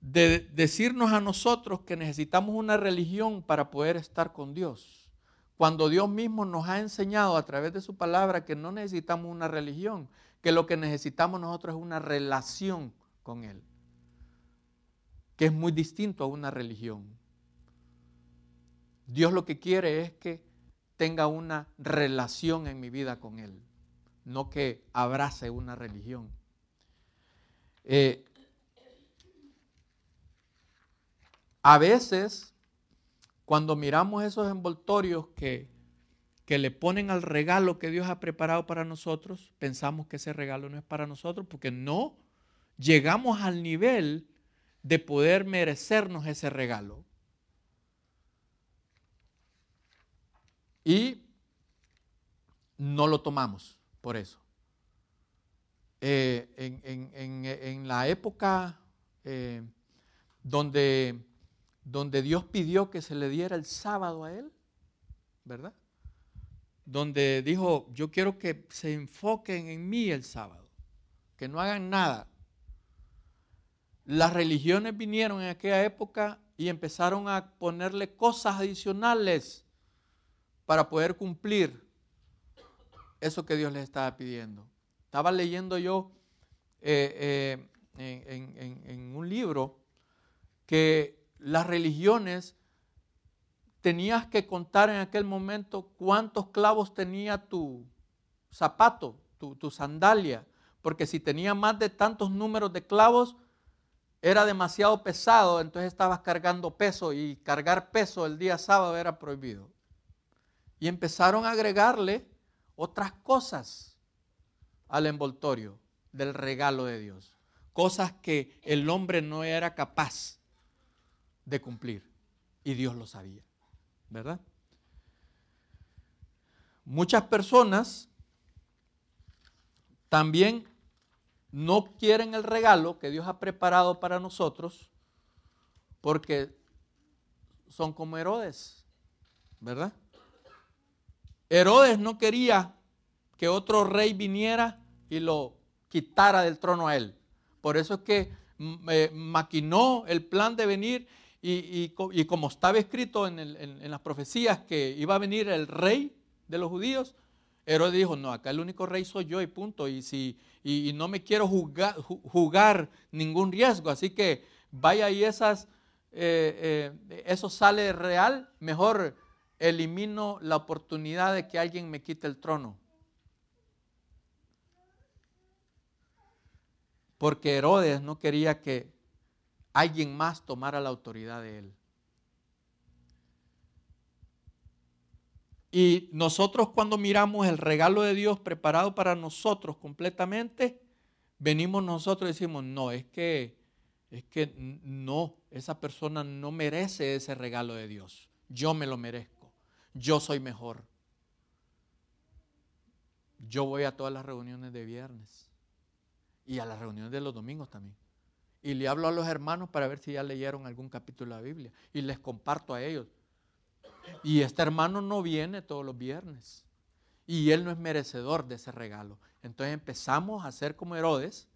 de decirnos a nosotros que necesitamos una religión para poder estar con Dios. Cuando Dios mismo nos ha enseñado a través de su palabra que no necesitamos una religión, que lo que necesitamos nosotros es una relación con Él, que es muy distinto a una religión. Dios lo que quiere es que tenga una relación en mi vida con Él, no que abrace una religión. Eh, a veces, cuando miramos esos envoltorios que que le ponen al regalo que Dios ha preparado para nosotros, pensamos que ese regalo no es para nosotros porque no llegamos al nivel de poder merecernos ese regalo. Y no lo tomamos por eso. Eh, en, la época eh, donde, donde Dios pidió que se le diera el sábado a Él, ¿verdad? donde dijo, yo quiero que se enfoquen en mí el sábado, que no hagan nada. Las religiones vinieron en aquella época y empezaron a ponerle cosas adicionales para poder cumplir eso que Dios les estaba pidiendo. Estaba leyendo yo eh, eh, en un libro que las religiones tenías que contar en aquel momento cuántos clavos tenía tu zapato, tu, sandalia, porque si tenía más de tantos números de clavos, era demasiado pesado, entonces estabas cargando peso y cargar peso el día sábado era prohibido. Y empezaron a agregarle otras cosas al envoltorio del regalo de Dios, cosas que el hombre no era capaz de cumplir y Dios lo sabía. ¿verdad? Muchas personas también no quieren el regalo que Dios ha preparado para nosotros porque son como Herodes, ¿verdad? Herodes no quería que otro rey viniera y lo quitara del trono a él. Por eso es que mm, eh, maquinó el plan de venir y, como estaba escrito en, las profecías que iba a venir el rey de los judíos, Herodes dijo, no, acá el único rey soy yo y punto, y, si, y, no me quiero jugar, ningún riesgo, así que vaya y esas, eh, eh, eso sale real, mejor elimino la oportunidad de que alguien me quite el trono. Porque Herodes no quería que alguien más tomara la autoridad de él. Y nosotros cuando miramos el regalo de Dios preparado para nosotros completamente, venimos nosotros y decimos, no, es que, es que no, esa persona no merece ese regalo de Dios. Yo me lo merezco. Yo soy mejor. Yo voy a todas las reuniones de viernes y a las reuniones de los domingos también y le hablo a los hermanos para ver si ya leyeron algún capítulo de la Biblia y les comparto a ellos. Y este hermano no viene todos los viernes y él no es merecedor de ese regalo. Entonces empezamos a ser como Herodes,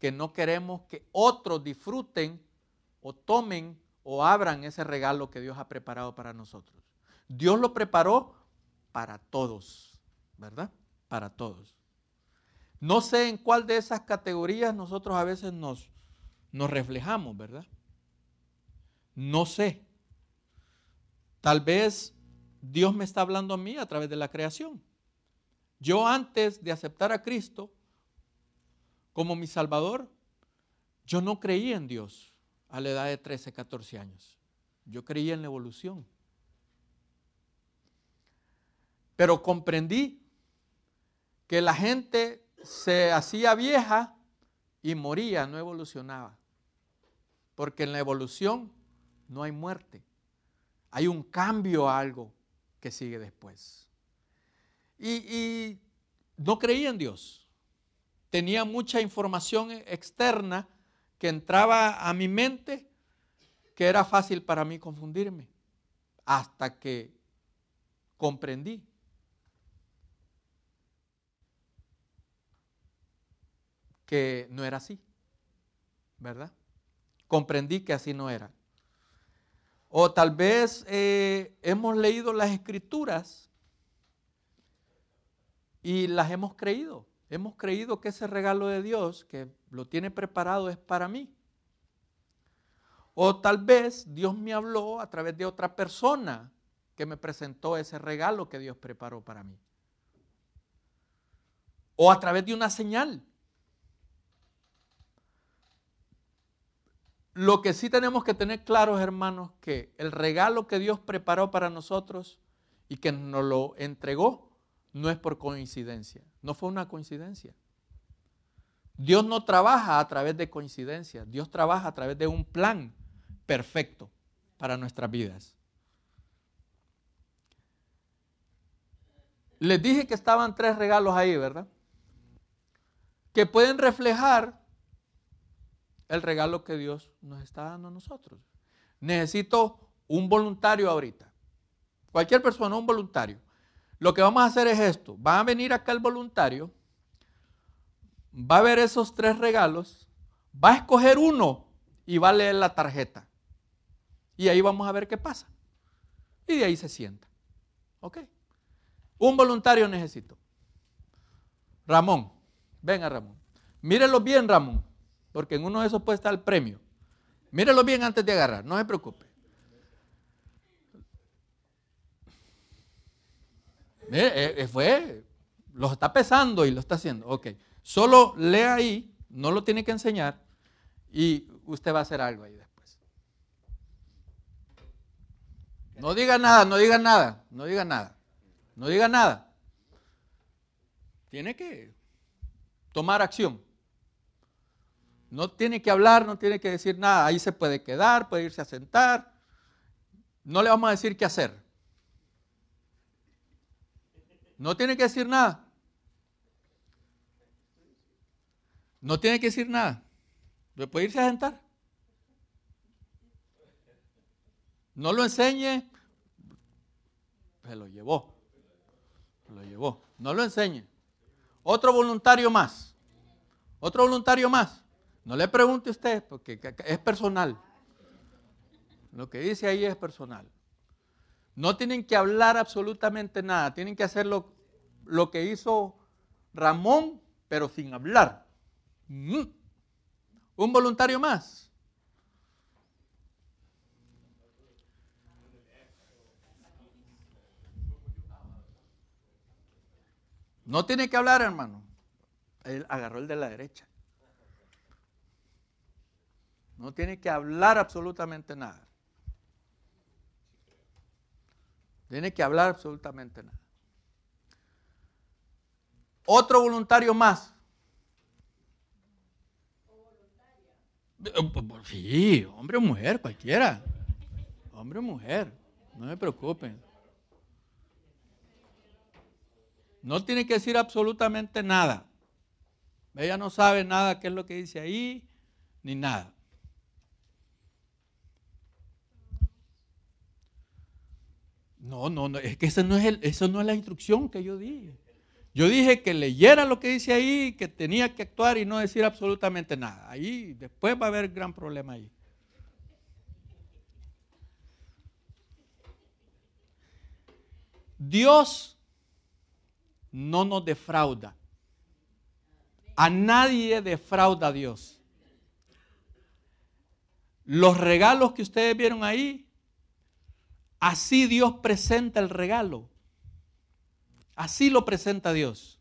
que no queremos que otros disfruten o tomen o abran ese regalo que Dios ha preparado para nosotros. Dios lo preparó para todos, ¿verdad? Para todos. No sé en cuál de esas categorías nosotros a veces nos, reflejamos, ¿verdad? No sé. Tal vez Dios me está hablando a mí a través de la creación. Yo antes de aceptar a Cristo como mi Salvador, yo no creía en Dios a la edad de 13, 14 años. Yo creía en la evolución. Pero comprendí que la gente se hacía vieja y moría, no evolucionaba. Porque en la evolución no hay muerte. Hay un cambio a algo que sigue después. Y, no creía en Dios. Tenía mucha información externa que entraba a mi mente que era fácil para mí confundirme. Hasta que comprendí que no era así, ¿verdad? comprendí que así no era. O tal vez eh, hemos leído las escrituras y las hemos creído. Hemos creído que ese regalo de Dios que lo tiene preparado es para mí. O tal vez Dios me habló a través de otra persona que me presentó ese regalo que Dios preparó para mí. O a través de una señal. Lo que sí tenemos que tener claro, hermanos, que el regalo que Dios preparó para nosotros y que nos lo entregó no es por coincidencia, no fue una coincidencia. Dios no trabaja a través de coincidencias, Dios trabaja a través de un plan perfecto para nuestras vidas. Les dije que estaban tres regalos ahí, ¿verdad? Que pueden reflejar el regalo que Dios nos está dando a nosotros. Necesito un voluntario ahorita. Cualquier persona, un voluntario. Lo que vamos a hacer es esto. Va a venir acá el voluntario, va a ver esos tres regalos, va a escoger uno y va a leer la tarjeta. Y ahí vamos a ver qué pasa. Y de ahí se sienta. ¿Ok? Un voluntario necesito. Ramón. Venga, Ramón. Mírelo bien, Ramón porque en uno de esos puede estar el premio. Mírelo bien antes de agarrar, no se preocupe. Mire, eh, eh, fue, lo está pesando y lo está haciendo. Ok, solo lea ahí, no lo tiene que enseñar y usted va a hacer algo ahí después. No diga nada, no diga nada, no diga nada, no diga nada. Tiene que tomar acción. No tiene que hablar, no tiene que decir nada. Ahí se puede quedar, puede irse a sentar. No le vamos a decir qué hacer. No tiene que decir nada. No tiene que decir nada. Puede irse a sentar. No lo enseñe. Se lo llevó. Se lo llevó. No lo enseñe. Otro voluntario más. Otro voluntario más. No le pregunte usted, porque es personal. Lo que dice ahí es personal. No tienen que hablar absolutamente nada, tienen que hacer lo, lo que hizo Ramón, pero sin hablar. Mm. Un voluntario más. No tiene que hablar, hermano. Él agarró el de la derecha. No tiene que hablar absolutamente nada. Tiene que hablar absolutamente nada. Otro voluntario más. Sí, hombre o mujer, cualquiera. Hombre o mujer, no me preocupen. No tiene que decir absolutamente nada. Ella no sabe nada qué es lo que dice ahí, ni nada. No, no, no, es que eso no es, no es la instrucción que yo dije. Yo dije que leyera lo que dice ahí, que tenía que actuar y no decir absolutamente nada. Ahí después va a haber gran problema ahí. Dios no nos defrauda. A nadie defrauda a Dios. Los regalos que ustedes vieron ahí Así Dios presenta el regalo. Así lo presenta Dios.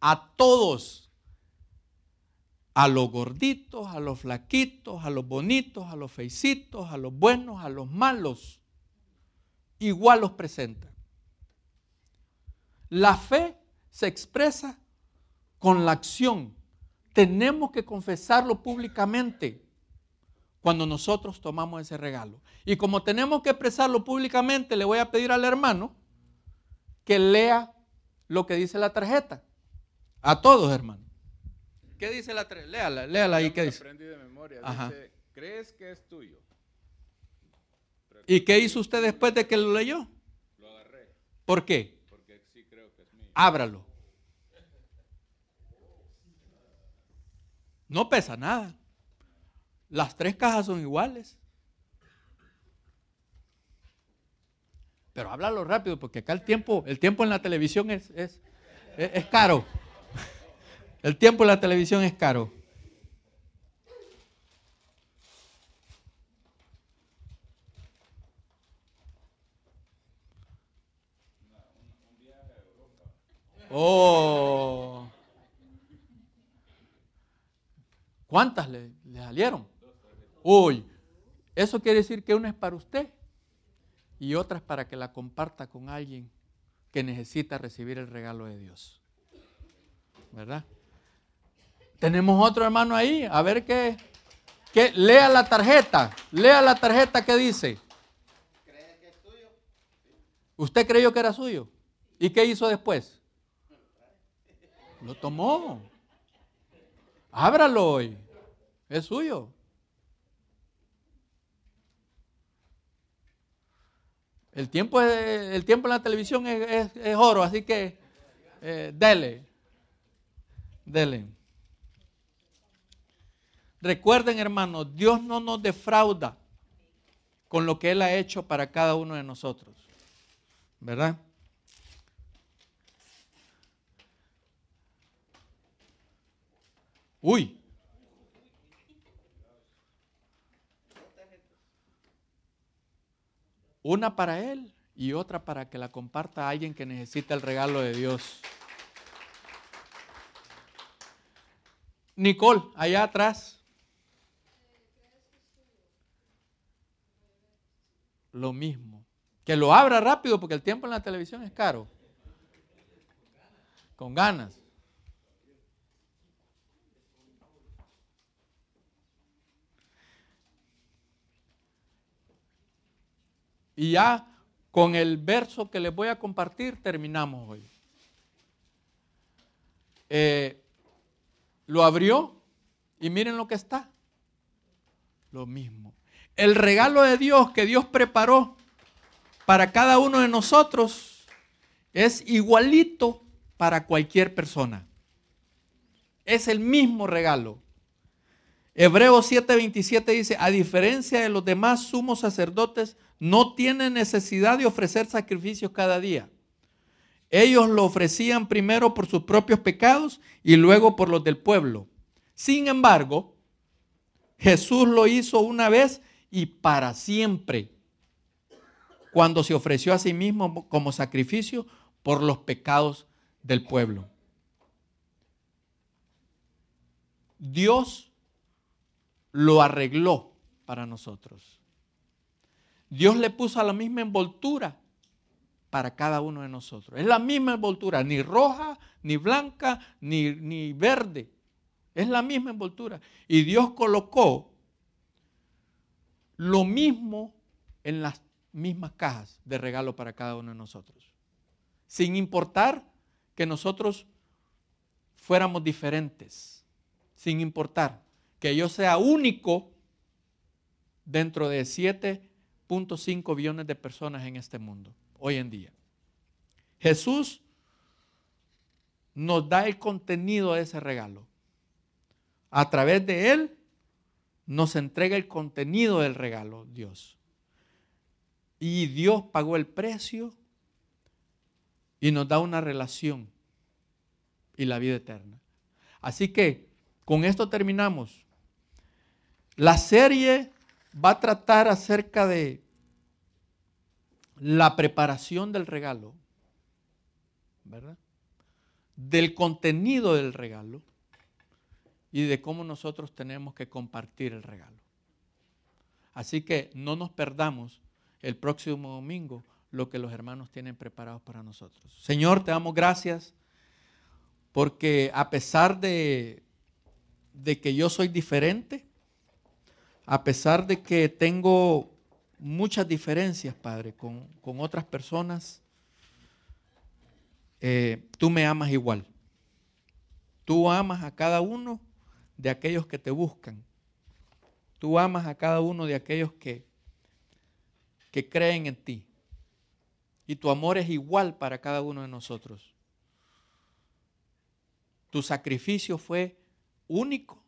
A todos. A los gorditos, a los flaquitos, a los bonitos, a los feicitos, a los buenos, a los malos. Igual los presenta. La fe se expresa con la acción. Tenemos que confesarlo públicamente cuando nosotros tomamos ese regalo. Y como tenemos que expresarlo públicamente, le voy a pedir al hermano que lea lo que dice la tarjeta. A todos, hermano. ¿Qué dice la tarjeta? Léala, léala ahí. ¿Qué dice? de memoria. Dice, ¿crees que es tuyo? ¿Y qué hizo usted después de que lo leyó? Lo agarré. ¿Por qué? Porque sí creo que es mío. Ábralo. No pesa nada. Las tres cajas son iguales. Pero háblalo rápido porque acá el tiempo, el tiempo en la televisión es, es, es, caro. El tiempo en la televisión es caro. Oh. ¿Cuántas le, le salieron? Uy, eso quiere decir que una es para usted y otra es para que la comparta con alguien que necesita recibir el regalo de Dios. ¿Verdad? Tenemos otro hermano ahí, a ver qué, qué lea la tarjeta, lea la tarjeta que dice. que es tuyo? ¿Usted creyó que era suyo? ¿Y qué hizo después? Lo tomó. Ábralo hoy. Es suyo. El tiempo, el tiempo en la televisión es, oro, así que eh, dele, dele. Recuerden, hermanos, Dios no nos defrauda con lo que Él ha hecho para cada uno de nosotros. ¿Verdad? Uy, Una para él y otra para que la comparta a alguien que necesita el regalo de Dios. Nicole, allá atrás. Lo mismo. Que lo abra rápido porque el tiempo en la televisión es caro. Con ganas. Y ya con el verso que les voy a compartir terminamos hoy. Eh, lo abrió y miren lo que está. Lo mismo. El regalo de Dios que Dios preparó para cada uno de nosotros es igualito para cualquier persona. Es el mismo regalo. Hebreos 7:27 dice, a diferencia de los demás sumos sacerdotes, no tienen necesidad de ofrecer sacrificios cada día. Ellos lo ofrecían primero por sus propios pecados y luego por los del pueblo. Sin embargo, Jesús lo hizo una vez y para siempre, cuando se ofreció a sí mismo como sacrificio por los pecados del pueblo. Dios lo arregló para nosotros. Dios le puso la misma envoltura para cada uno de nosotros. Es la misma envoltura, ni roja, ni blanca, ni, ni verde. Es la misma envoltura. Y Dios colocó lo mismo en las mismas cajas de regalo para cada uno de nosotros. Sin importar que nosotros fuéramos diferentes. Sin importar que yo sea único dentro de 7.5 billones de personas en este mundo, hoy en día. Jesús nos da el contenido de ese regalo. A través de Él nos entrega el contenido del regalo, Dios. Y Dios pagó el precio y nos da una relación y la vida eterna. Así que con esto terminamos. La serie va a tratar acerca de la preparación del regalo, ¿verdad? Del contenido del regalo y de cómo nosotros tenemos que compartir el regalo. Así que no nos perdamos el próximo domingo lo que los hermanos tienen preparados para nosotros. Señor, te damos gracias porque a pesar de, de que yo soy diferente, a pesar de que tengo muchas diferencias, Padre, con, otras personas, eh, tú me amas igual. Tú amas a cada uno de aquellos que te buscan. Tú amas a cada uno de aquellos que, que creen en ti. Y tu amor es igual para cada uno de nosotros. Tu sacrificio fue único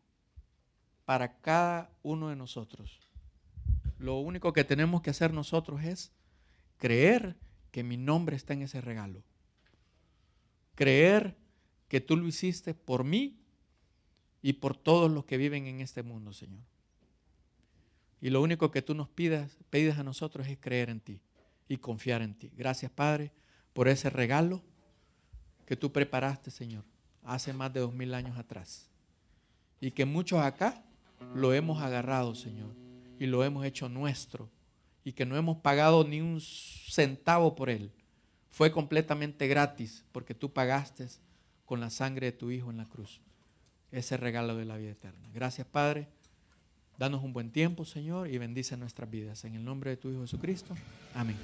para cada uno de nosotros. Lo único que tenemos que hacer nosotros es creer que mi nombre está en ese regalo. Creer que tú lo hiciste por mí y por todos los que viven en este mundo, Señor. Y lo único que tú nos pidas, a nosotros es creer en ti y confiar en ti. Gracias, Padre, por ese regalo que tú preparaste, Señor, hace más de dos mil años atrás. Y que muchos acá lo hemos agarrado, Señor, y lo hemos hecho nuestro, y que no hemos pagado ni un centavo por él. Fue completamente gratis porque tú pagaste con la sangre de tu Hijo en la cruz ese regalo de la vida eterna. Gracias, Padre. Danos un buen tiempo, Señor, y bendice nuestras vidas. En el nombre de tu Hijo Jesucristo. Amén.